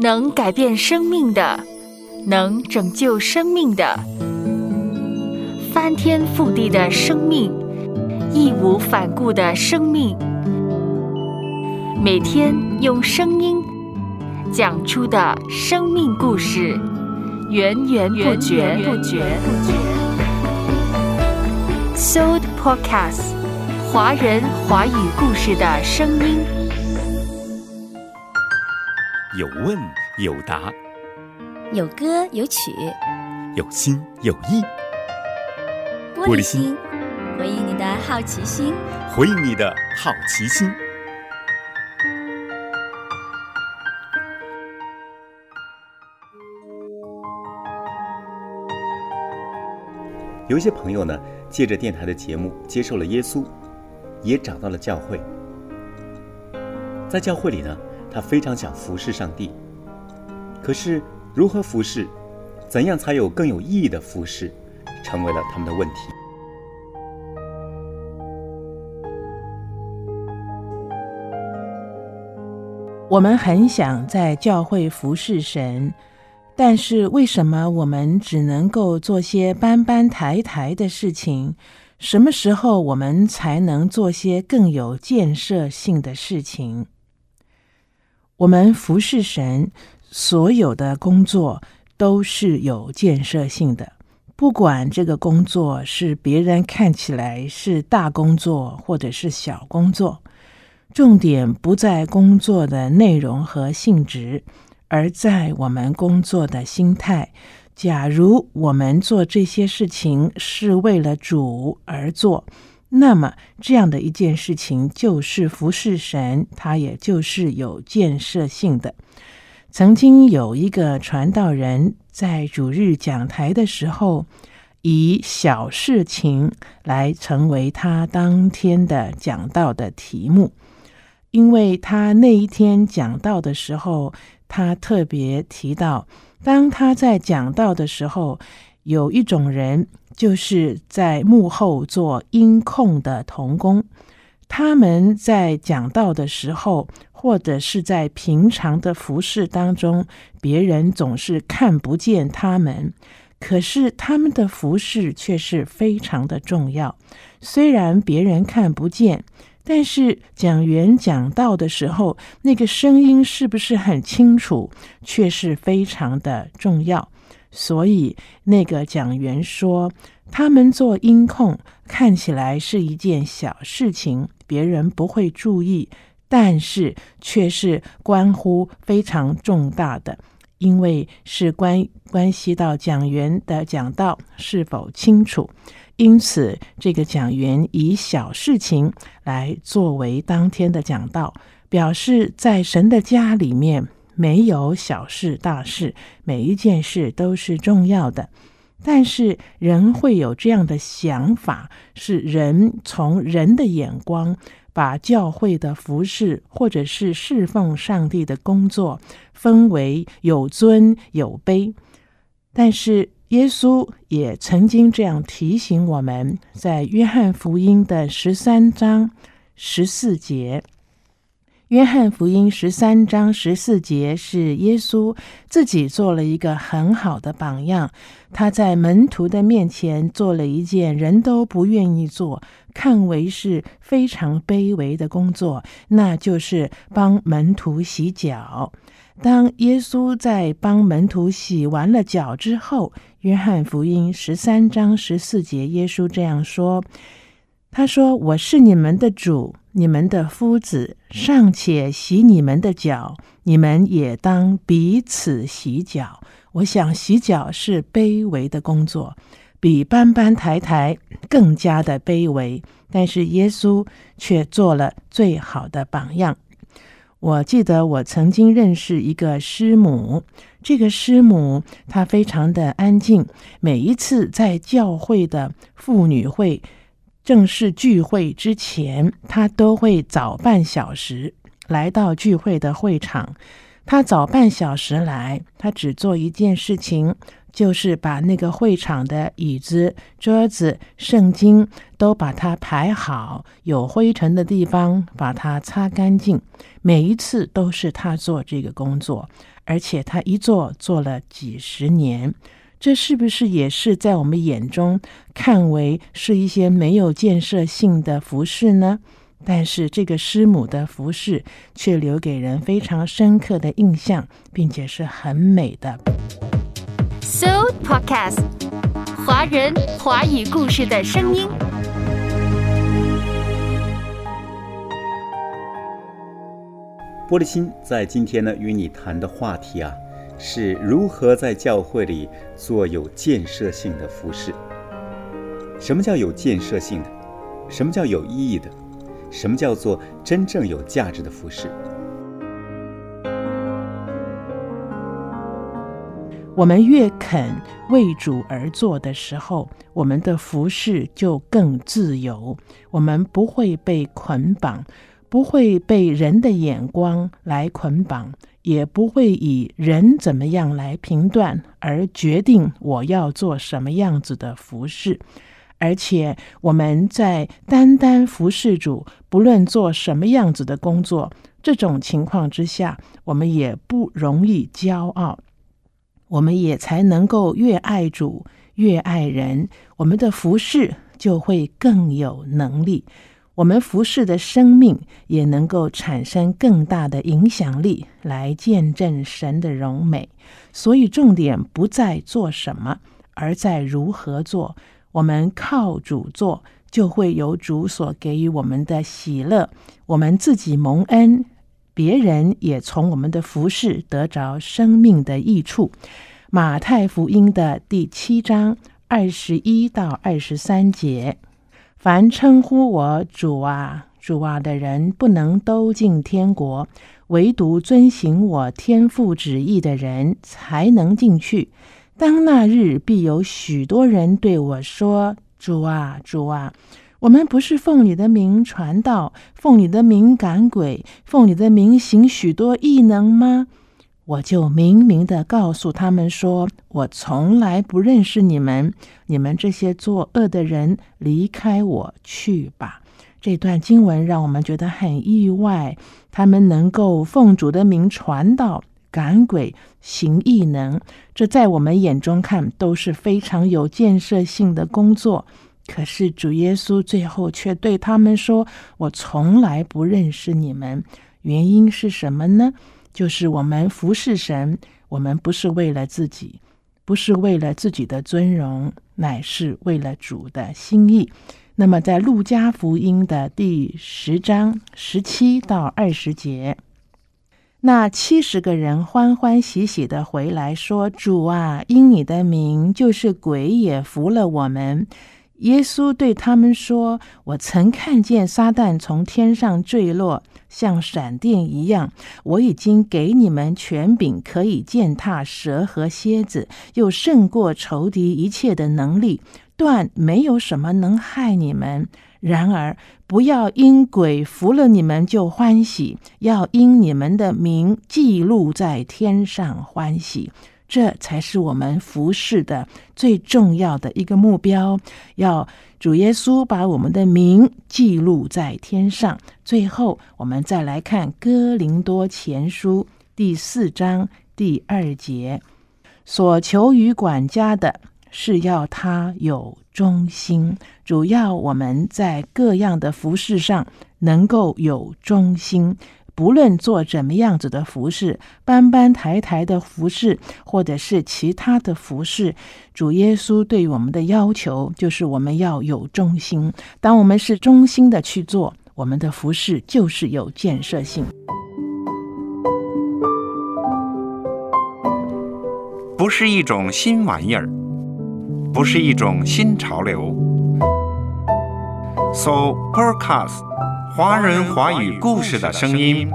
能改变生命的，能拯救生命的，翻天覆地的生命，义无反顾的生命，每天用声音讲出的生命故事，源源不绝。不绝。Soul Podcast，华人华语故事的声音。有问有答，有歌有曲，有心有意。玻璃心，回应你的好奇心，回应你的好奇心。有一些朋友呢，借着电台的节目接受了耶稣，也找到了教会，在教会里呢。他非常想服侍上帝，可是如何服侍，怎样才有更有意义的服侍，成为了他们的问题。我们很想在教会服侍神，但是为什么我们只能够做些搬搬抬抬的事情？什么时候我们才能做些更有建设性的事情？我们服侍神，所有的工作都是有建设性的。不管这个工作是别人看起来是大工作，或者是小工作，重点不在工作的内容和性质，而在我们工作的心态。假如我们做这些事情是为了主而做。那么，这样的一件事情就是服侍神，它也就是有建设性的。曾经有一个传道人在主日讲台的时候，以小事情来成为他当天的讲道的题目，因为他那一天讲道的时候，他特别提到，当他在讲道的时候，有一种人。就是在幕后做音控的童工，他们在讲道的时候，或者是在平常的服饰当中，别人总是看不见他们，可是他们的服饰却是非常的重要。虽然别人看不见，但是讲员讲道的时候，那个声音是不是很清楚，却是非常的重要。所以，那个讲员说，他们做音控看起来是一件小事情，别人不会注意，但是却是关乎非常重大的，因为是关关系到讲员的讲道是否清楚。因此，这个讲员以小事情来作为当天的讲道，表示在神的家里面。没有小事大事，每一件事都是重要的。但是人会有这样的想法，是人从人的眼光把教会的服饰或者是侍奉上帝的工作分为有尊有卑。但是耶稣也曾经这样提醒我们，在约翰福音的十三章十四节。约翰福音十三章十四节是耶稣自己做了一个很好的榜样。他在门徒的面前做了一件人都不愿意做、看为是非常卑微的工作，那就是帮门徒洗脚。当耶稣在帮门徒洗完了脚之后，约翰福音十三章十四节，耶稣这样说：“他说，我是你们的主。”你们的夫子尚且洗你们的脚，你们也当彼此洗脚。我想洗脚是卑微的工作，比搬搬抬抬更加的卑微。但是耶稣却做了最好的榜样。我记得我曾经认识一个师母，这个师母她非常的安静，每一次在教会的妇女会。正式聚会之前，他都会早半小时来到聚会的会场。他早半小时来，他只做一件事情，就是把那个会场的椅子、桌子、圣经都把它排好，有灰尘的地方把它擦干净。每一次都是他做这个工作，而且他一做做了几十年。这是不是也是在我们眼中看为是一些没有建设性的服饰呢？但是这个师母的服饰却留给人非常深刻的印象，并且是很美的。So Podcast，华人华语故事的声音。玻璃心在今天呢，与你谈的话题啊。是如何在教会里做有建设性的服饰？什么叫有建设性的？什么叫有意义的？什么叫做真正有价值的服饰？我们越肯为主而做的时候，我们的服饰就更自由。我们不会被捆绑，不会被人的眼光来捆绑。也不会以人怎么样来评断而决定我要做什么样子的服饰，而且我们在单单服侍主，不论做什么样子的工作，这种情况之下，我们也不容易骄傲，我们也才能够越爱主越爱人，我们的服饰就会更有能力。我们服侍的生命也能够产生更大的影响力，来见证神的荣美。所以重点不在做什么，而在如何做。我们靠主做，就会有主所给予我们的喜乐。我们自己蒙恩，别人也从我们的服侍得着生命的益处。马太福音的第七章二十一到二十三节。凡称呼我主啊、主啊的人，不能都进天国；唯独遵行我天父旨意的人，才能进去。当那日，必有许多人对我说：“主啊、主啊，我们不是奉你的名传道，奉你的名赶鬼，奉你的名行许多异能吗？”我就明明的告诉他们说：“我从来不认识你们，你们这些作恶的人，离开我去吧。”这段经文让我们觉得很意外，他们能够奉主的名传道、赶鬼、行异能，这在我们眼中看都是非常有建设性的工作。可是主耶稣最后却对他们说：“我从来不认识你们。”原因是什么呢？就是我们服侍神，我们不是为了自己，不是为了自己的尊荣，乃是为了主的心意。那么，在路加福音的第十章十七到二十节，那七十个人欢欢喜喜的回来说：“主啊，因你的名，就是鬼也服了我们。”耶稣对他们说：“我曾看见撒旦从天上坠落，像闪电一样。我已经给你们权柄，可以践踏蛇和蝎子，又胜过仇敌一切的能力，断没有什么能害你们。然而，不要因鬼服了你们就欢喜，要因你们的名记录在天上欢喜。”这才是我们服侍的最重要的一个目标，要主耶稣把我们的名记录在天上。最后，我们再来看哥林多前书第四章第二节：所求于管家的是要他有忠心。主要我们在各样的服饰上能够有忠心。不论做怎么样子的服饰，搬搬抬抬的服饰，或者是其他的服饰，主耶稣对我们的要求就是我们要有忠心。当我们是忠心的去做，我们的服饰就是有建设性。不是一种新玩意儿，不是一种新潮流。So podcast。华人华语故事的声音。